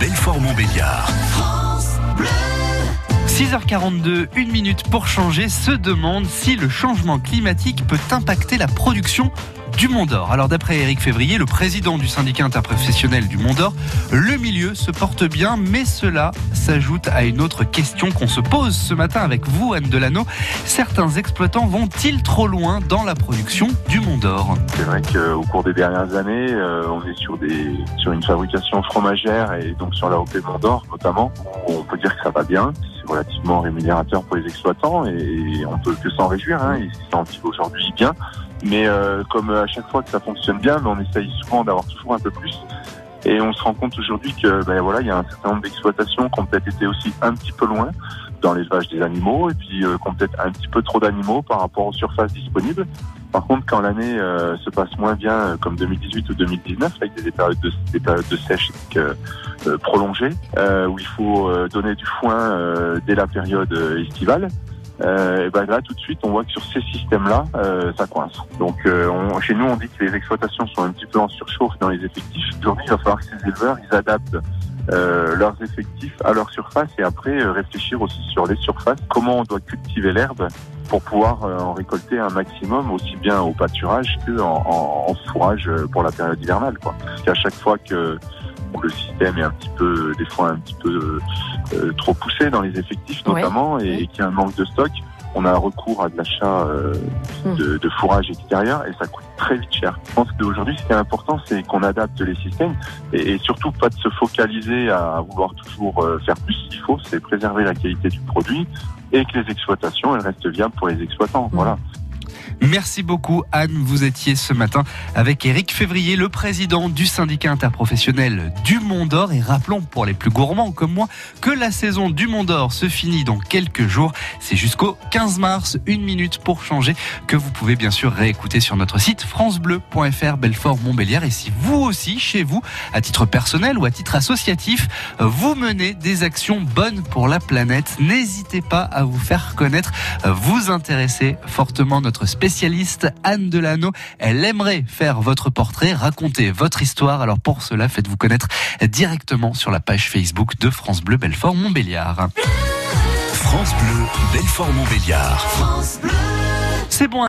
Belfort-Montbéliard. 6h42, une minute pour changer, se demande si le changement climatique peut impacter la production du Mont d'Or. Alors d'après Éric Février, le président du syndicat interprofessionnel du Mont d'Or, le milieu se porte bien, mais cela s'ajoute à une autre question qu'on se pose ce matin avec vous, Anne Delano. Certains exploitants vont-ils trop loin dans la production du Mont d'Or? C'est vrai qu'au cours des dernières années, euh, on est sur, sur une fabrication fromagère et donc sur la OP Mont d'Or notamment, on peut dire que ça va bien relativement rémunérateur pour les exploitants et on peut que s'en réjouir. Hein. Ils se sentent aujourd'hui bien. Mais euh, comme à chaque fois que ça fonctionne bien, ben, on essaye souvent d'avoir toujours un peu plus. Et on se rend compte aujourd'hui que ben voilà, il y a un certain nombre d'exploitations qui ont peut-être été aussi un petit peu loin dans l'élevage des animaux et puis euh, qui ont peut-être un petit peu trop d'animaux par rapport aux surfaces disponibles. Par contre, quand l'année euh, se passe moins bien, euh, comme 2018 ou 2019, avec des périodes de, des périodes de sèche prolongées, où il faut donner du foin dès la période estivale, euh, et ben là tout de suite on voit que sur ces systèmes-là euh, ça coince. Donc euh, on, chez nous on dit que les exploitations sont un petit peu en surchauffe dans les effectifs. Aujourd'hui il va falloir que ces éleveurs ils adaptent euh, leurs effectifs à leur surface et après euh, réfléchir aussi sur les surfaces, comment on doit cultiver l'herbe pour pouvoir en récolter un maximum aussi bien au pâturage que fourrage pour la période hivernale. Quoi. Parce qu'à chaque fois que le système est un petit peu, des fois un petit peu euh, trop poussé dans les effectifs notamment, et, et qu'il y a un manque de stock. On a recours à de l'achat euh, hmm. de, de, fourrage extérieur et ça coûte très vite cher. Je pense qu'aujourd'hui, ce qui est important, c'est qu'on adapte les systèmes et, et, surtout pas de se focaliser à vouloir toujours euh, faire plus. Qu'il faut, c'est préserver la qualité du produit et que les exploitations elles restent viables pour les exploitants. Hmm. Voilà. Merci beaucoup Anne, vous étiez ce matin avec Éric Février, le président du syndicat interprofessionnel du Mont d'Or. Et rappelons pour les plus gourmands comme moi que la saison du Mont d'Or se finit dans quelques jours. C'est jusqu'au 15 mars, une minute pour changer, que vous pouvez bien sûr réécouter sur notre site francebleu.fr Belfort Montbéliard. Et si vous aussi, chez vous, à titre personnel ou à titre associatif, vous menez des actions bonnes pour la planète, n'hésitez pas à vous faire connaître, vous intéresser fortement notre spécialité spécialiste Anne Delano. Elle aimerait faire votre portrait, raconter votre histoire. Alors pour cela, faites-vous connaître directement sur la page Facebook de France Bleu Belfort Montbéliard. France Bleu Belfort Montbéliard. C'est bon.